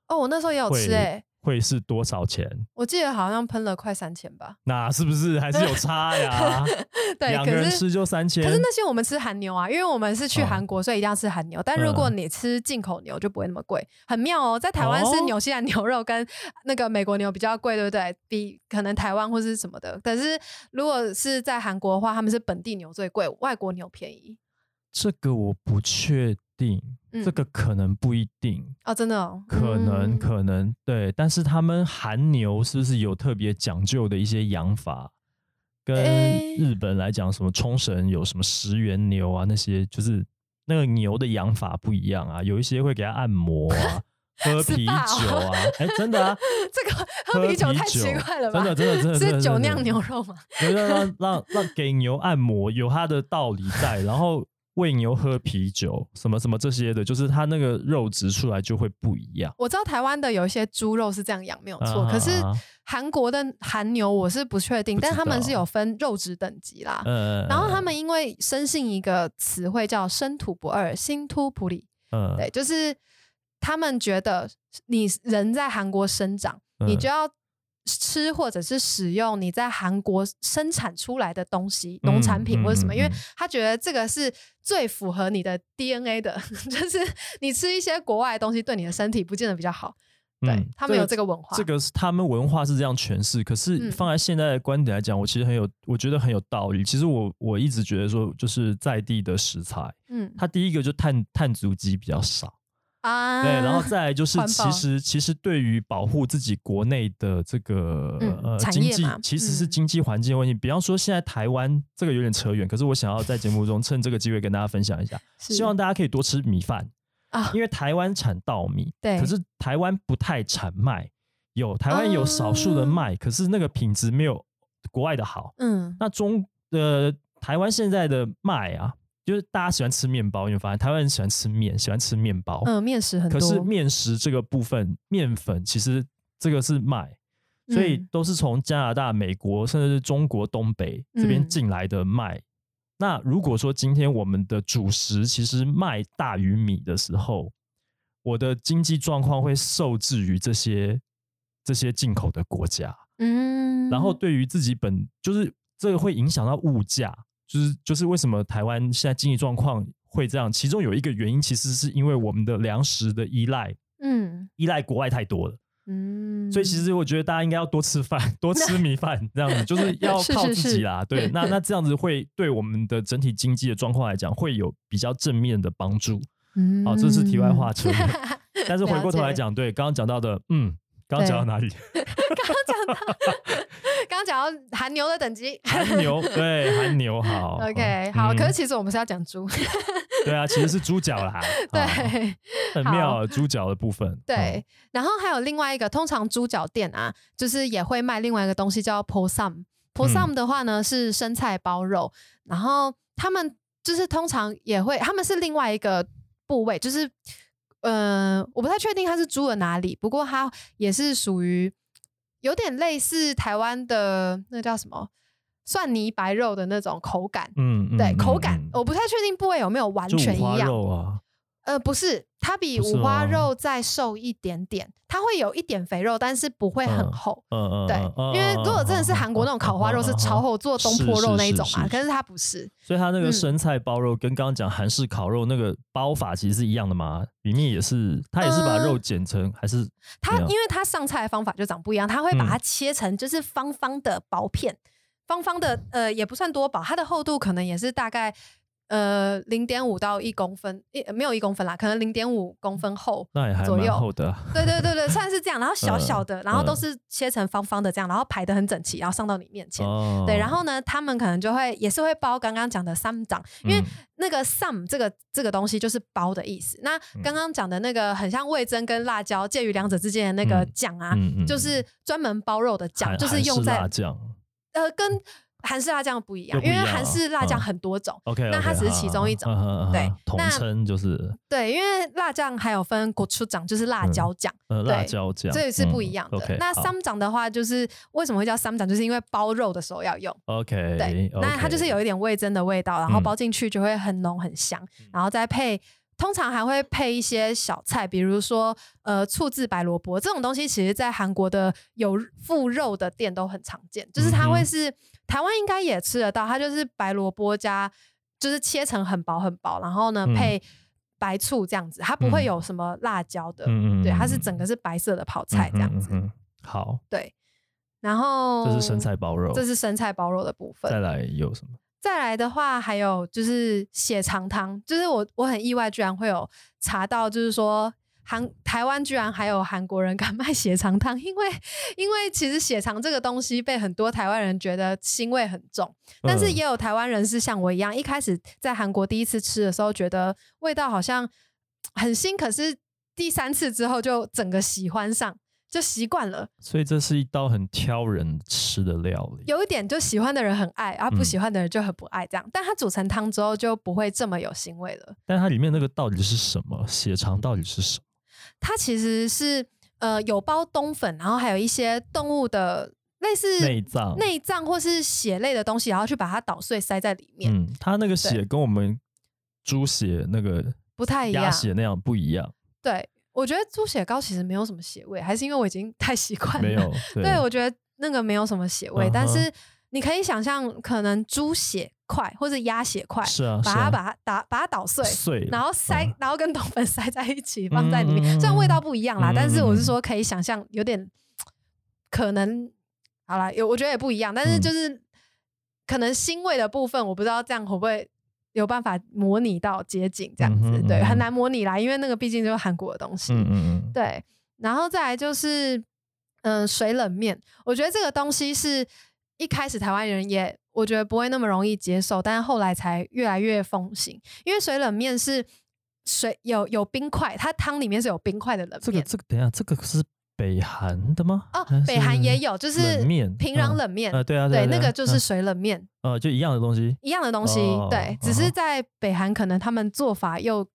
哦，我那时候也有吃会诶、会是多少钱？我记得好像喷了快三千吧。那是不是还是有差呀？对，两个人吃就三千，可是那些我们吃韩牛啊，因为我们是去哦韩国，所以一定要吃韩牛。但如果嗯你吃进口牛，就不会那么贵，很妙哦。在台湾是哦纽西兰牛肉跟那个美国牛比较贵，对不对？比可能台湾或是什么的。但是如果是在韩国的话，他们是本地牛最贵，外国牛便宜这个我不确定，嗯这个可能不一定。哦，真的哦，可能嗯可能对，但是他们韩牛是不是有特别讲究的一些养法？跟日本来讲，什么冲绳有什么石原牛啊，那些就是那个牛的养法不一样啊，有一些会给它按摩啊，喝 啤酒啊，哎、真的啊，这个喝啤酒太奇怪了吧？真的真的 真的真的是酒酿牛肉吗？对让让让让给牛按摩有它的道理在，然后喂牛喝啤酒，什么什么这些的，就是它那个肉质出来就会不一样。我知道台湾的有一些猪肉是这样养，没有错。啊可是啊韩国的韩牛我是不确定，但他们是有分肉质等级啦。嗯，然后他们因为深信一个词汇叫“生土不二，新突普里”，嗯对，就是他们觉得你人在韩国生长，你嗯就要吃或者是使用你在韩国生产出来的东西，农产品嗯或者什么，因为他觉得这个是最符合你的 DNA 的，就是你吃一些国外的东西对你的身体不见得比较好。对、嗯他们有这个文化，这个是他们文化是这样诠释，可是嗯放在现在的观点来讲，我其实很有，我觉得很有道理。其实我我一直觉得说，就是在地的食材，嗯它第一个就碳碳足迹比较少，啊，对，然后再来就是其实其实对于保护自己国内的这个、嗯呃经济其实是嗯。经济环境的问题。比方说现在台湾这个有点扯远，可是我想要在节目中趁这个机会跟大家分享一下，希望大家可以多吃米饭。啊。因为台湾产稻米，对。可是台湾不太产麦，有台湾有少数的啊。麦，可是那个品质没有国外的好。嗯。那中呃台湾现在的麦啊，就是大家喜欢吃面包，你会发现台湾人喜欢吃面，喜欢吃面包，嗯，面食很多，可是面食这个部分，面粉其实这个是麦。所以嗯都是从加拿大、美国，甚至是中国东北这边嗯进来的麦。那如果说今天我们的主食其实麦大于米的时候，我的经济状况会受制于这些这些进口的国家，嗯，然后对于自己本就是这个会影响到物价，就是就是为什么台湾现在经济状况会这样？其中有一个原因，其实是因为我们的粮食的依赖嗯依赖国外太多了。嗯，所以其实我觉得大家应该要多吃饭，多吃米饭，这样子就是 要靠是是是自己啦。对，那那这样子会对我们的整体经济的状况来讲，会有比较正面的帮助。嗯好，这是题外话。但是回过头来讲，对刚刚讲到的，嗯，刚刚讲到哪里？刚刚讲到，刚讲到韩牛的等级。韩牛对韩牛好 OK，好，嗯可是其实我们是要讲猪，对啊，其实是猪脚啦，对。啊很妙啊猪脚的部分，对，然后还有另外一个，通常猪脚店啊，就是也会卖另外一个东西叫 posam。posam 的话呢是生菜包肉，然后他们就是通常也会，他们是另外一个部位，就是呃，我不太确定它是猪的哪里，不过它也是属于有点类似台湾的那个叫什么蒜泥白肉的那种口感。嗯，嗯对，嗯口感嗯我不太确定部位有没有完就五全一样。肉啊，呃，不是，它比五花肉再瘦一点点，它会有一点肥肉，但是不会很嗯厚。嗯嗯，对嗯，因为如果真的是韩国那种烤花肉是超，厚，做东坡肉那一种嘛，可是它不是。所以它那个嗯生菜包肉跟刚刚讲韩式烤肉那个包法其实是一样的嘛，里面也是，它也是把呃肉剪成还是它因为它上菜的方法就长不一样，它会把嗯它切成就是方方的薄片，方方的呃也不算多薄，它的厚度可能也是大概呃零点五到一公分，一没有一公分啦，可能零点五公分厚。那也还左右蛮厚的啊，对对对对，算是这样，然后 小小的，然后都嗯是切成方方的这样，然后排的很整齐，然后上到你面前。哦，对，然后呢，他们可能就会也是会包刚刚讲的三掌，因为嗯那个 some 这个这个东西就是包的意思。那嗯刚刚讲的那个很像味增跟辣椒介于两者之间的那个嗯酱啊，嗯嗯就是专门包肉的酱，就是用在辣酱呃跟韩式辣酱不一样，因为韩式辣酱嗯很多种。，OK，那它只是其中一种对统那称就是对，因为辣酱还有分国出酱，就是辣椒酱。辣椒酱，这也是不一嗯样的。那三掌的话，就是为什么会叫三掌，就是因为包肉的时候要用。OK，对，那它就是有一点味噌的味道，然后嗯包进去就会很浓很香，然后再配。通常还会配一些小菜，比如说呃醋渍白萝卜这种东西，其实在韩国的有附肉的店都很常见，就是它会是、台湾应该也吃得到，它就是白萝卜加就是切成很薄很薄，然后呢、嗯配白醋这样子，它不会嗯有什么辣椒的，嗯对，它是整个是白色的泡菜这样子，嗯嗯嗯嗯好，对。然后这是生菜包肉，这是生菜包肉的部分。再来有什么？再来的话，还有就是血肠汤，就是我我很意外，居然会有查到，就是说韩台湾居然还有韩国人敢 卖血肠汤，因为因为其实血肠这个东西被很多台湾人觉得腥味很重，但是嗯也有台湾人是像我一样，一开始在韩国第一次吃的时候，觉得味道好像很腥，可是第三次之后就整个喜欢上。就习惯了，所以这是一道很挑人吃的料理。有一点就喜欢的人很爱，而、不嗯喜欢的人就很不爱这样。但它煮成汤之后就不会这么有腥味了。但它里面那个到底是什么？血肠到底是什么？它其实是呃有包冬粉，然后还有一些动物的类似内脏。内脏或是血类的东西，然后去把它捣碎塞在里面，嗯，它那个血跟我们猪血那个不太一样鸭。血那样不一样，对，我觉得猪血糕其实没有什么血味，还是因为我已经 太习惯了。没有。对，我觉得那个没有什么血味，嗯但是你可以想象，可能猪血块或者鸭血块，是啊，把它把它打把它捣碎，碎，然后塞，嗯。然后跟冬 粉塞在一起放在里面，嗯虽然味道不一样啦，嗯但是我嗯是说可以想象有点可能，好啦，有我觉得也不一样，但是嗯。就是、可能腥味的部分，我不知道这样会不会有办法模拟到街景这样子，对，很难模拟啦，因为那个毕竟就是韩国的东西，嗯嗯嗯，对，然后再来就是，嗯、水冷面，我觉得这个东西是一开始台湾人也我觉得不会那么容易接受，但是后来才越来越风行，因为水冷面是水有有冰块，它汤里面是有冰块的冷面这个面。这个等一下，这个是北韩的吗？哦，北韩也有，就是面平壤嗯冷面，啊，对，啊啊那个就是嗯水冷面呃，就一样的东西。一样的东西，哦对，只是在北韩可能他们做法又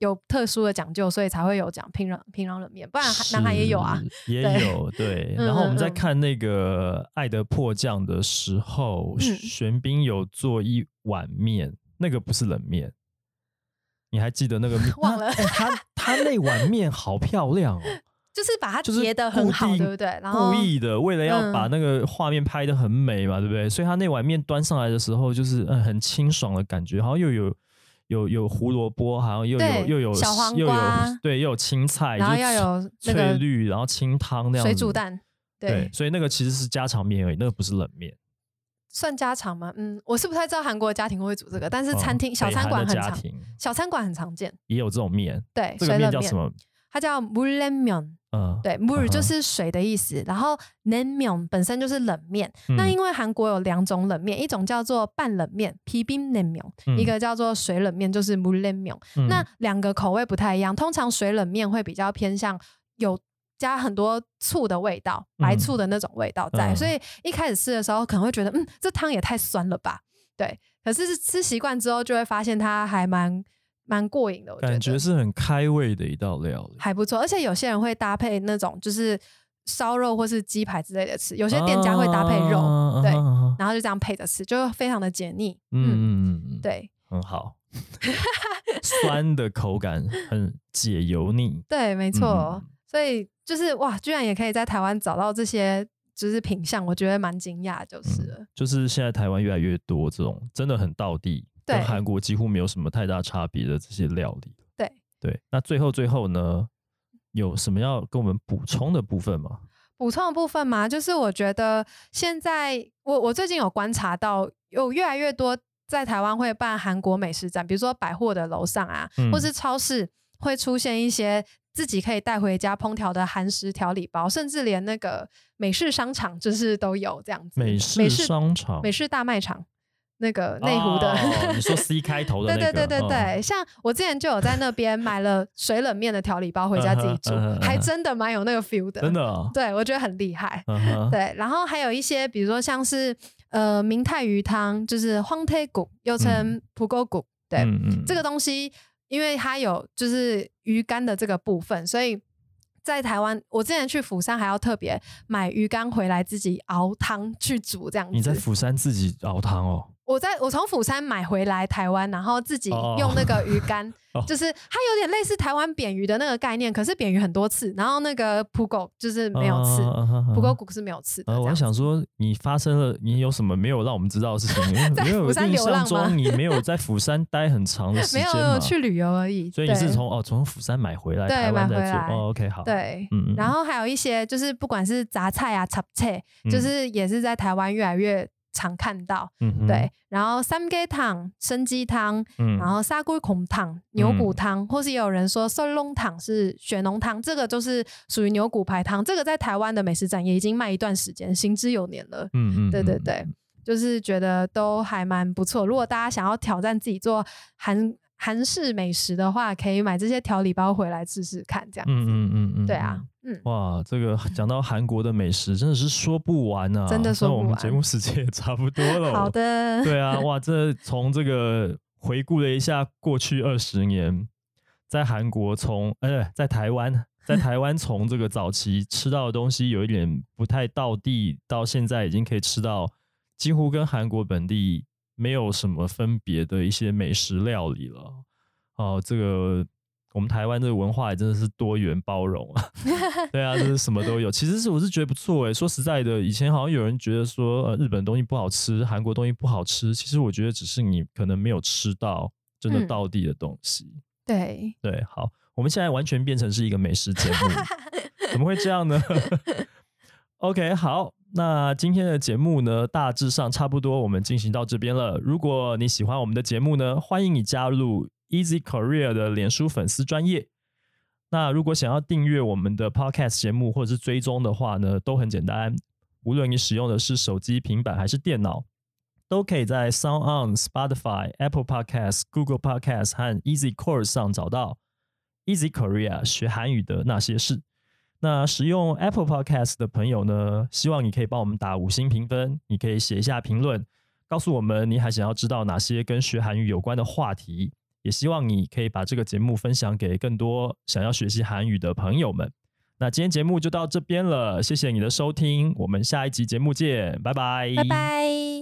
有特殊的讲究，所以才会有讲平壤平壤冷面，不然韩南韩也有啊。也 有对。嗯然后我们在看那个《爱的迫降》的时候，嗯玄彬有做一碗面，那个不是冷面。你还记得那个面？忘了他哎他他那碗面好漂亮哦，就是把它就是叠的很好，对不对？然后故意的，为了要嗯把那个画面拍的很美嘛，对不对？所以他那碗面端上来的时候，就是嗯很清爽的感觉，好像又有有有胡萝卜，好像又有又有小黄瓜，对，又有青菜，然后要有翠绿，然后清汤那样。水煮蛋，对，所以那个其实是家常面而已，那个不是冷面。算家常吗？嗯，我是不太知道韩国的家庭会煮这个，但是餐厅小餐馆很常，小餐馆很常见，也有这种面。对，这个面叫什么？它叫무른 면。 嗯 r 哼就是水的意思，然后 naengmyeon 本身就是冷面。那嗯。因为韩国有两种冷面，一种叫做半冷面 m naengmyeon，、嗯。一个叫做水冷面，就是 m u r l e m y o n 嗯。那两个口味不太一样，通常水冷面会比较偏向有加很多醋的味道，白醋的那种味道在，嗯。所以一开始吃的时候可能会觉得，嗯，这汤也太酸了吧？对，可是吃习惯之后就会发现它还蛮蛮过瘾的，我觉得感觉是很开胃的一道料理。还不错，而且有些人会搭配那种就是烧肉或是鸡排之类的吃，有些店家会搭配肉，对然后就这样配着吃，就非常的解腻。嗯，嗯嗯嗯，，对很好，酸的口感很解油腻。对，没错。嗯所以就是哇，居然也可以在台湾找到这些就是品相，我觉得蛮惊讶，就是了。就是现在台湾越来越多这种真的很道地，对跟韩国几乎没有什么太大差别的这些料理。对对，那最后最后呢，有什么要跟我们补充的部分吗？补充的部分嘛，就是我觉得现在我我最近有观察到，有越来越多在台湾会办韩国美食展，比如说百货的楼上啊，嗯或是超市会出现一些自己可以带回家烹调的韩食调理包，甚至连那个美式商场就是都有这样子。美式商场，美式大卖场那个内湖的。哦 你说 C 开头的对那个，对对对哦对，像我之前就有在那边买了水冷面的调理包回家自己煮嗯嗯嗯，还真的蛮有那个 feel 的。真的哦，对，我觉得很厉害。嗯，对，然后还有一些，比如说像是呃明太鱼汤，就是荒태 국， 又称蒲沟骨。对，这个东西，因为它有就是鱼干的这个部分，所以在台湾，我之前去釜山还要特别买鱼干回来自己熬汤去煮，这样子。你在釜山自己熬汤哦，我在我从釜山买回来台湾，然后自己哦用那个鱼竿，哦就是它有点类似台湾扁鱼的那个概念，可是扁鱼很多刺，然后那个蒲狗就是没有刺，蒲狗骨是没有刺的。呃，我想说，你发生了，你有什么没有让我们知道的事情？因为在釜山流浪吗中你没有在釜山待很长的时没间没，有有去旅游而已。所以你是从哦从釜山买回来对台湾再做买回来哦，OK 好，，对。嗯嗯，然后还有一些就是不管是杂菜啊、炒菜，嗯就是也是在台湾越来越常看到。嗯对，，然后三鸡汤、生鸡汤，嗯然后砂锅孔汤、牛骨汤，或是也有人说瘦龙汤是血浓汤，这个就是属于牛骨排汤。这个在台湾的美食展也已经卖一段时间，行之有年了。嗯嗯，对对嗯对，就是觉得都还蛮不错。如果大家想要挑战自己做韩韩式美食的话，可以买这些调理包回来试试看，这样子。嗯嗯嗯嗯，对啊嗯。，嗯，哇，这个讲到韩国的美食，真的是说不完啊！真的说那我们不完节目时间也差不多了。好。的，对啊，哇，这从这个回顾了一下过去二十年，在韩国从呃，在台湾，在台湾从这个早期吃到的东西有一点不太到地，到现在已经可以吃到几乎跟韩国本地没有什么分别的一些美食料理了。哦，这个我们台湾这个文化也真的是多元包容啊。对啊，就是什么都有。其实是我是觉得不错诶。说实在的，以前好像有人觉得说，呃，日本东西不好吃，韩国东西不好吃。其实我觉得只是你可能没有吃到真的嗯道地的东西。对，对，好，我们现在完全变成是一个美食节目，怎么会这样呢？OK，好，那今天的节目呢，大致上差不多，我们进行到这边了。如果你喜欢我们的节目呢，欢迎你加入 Easy Korea 的脸书粉丝专业。那如果想要订阅我们的 Podcast 节目或者是追踪的话呢，都很简单。无论你使用的是手机、平板还是电脑，都可以在 Sound On、Spotify、Apple Podcast、Google Podcast 和 Easy Course 上找到 Easy Korea 学韩语的那些事。那使用 Apple Podcast 的朋友呢，希望你可以帮我们打五星评分，你可以写一下评论，告诉我们你还想要知道哪些跟学韩语有关的话题。也希望你可以把这个节目分享给更多想要学习韩语的朋友们。那今天节目就到这边了，谢谢你的收听，我们下一集节目见，拜拜，拜拜。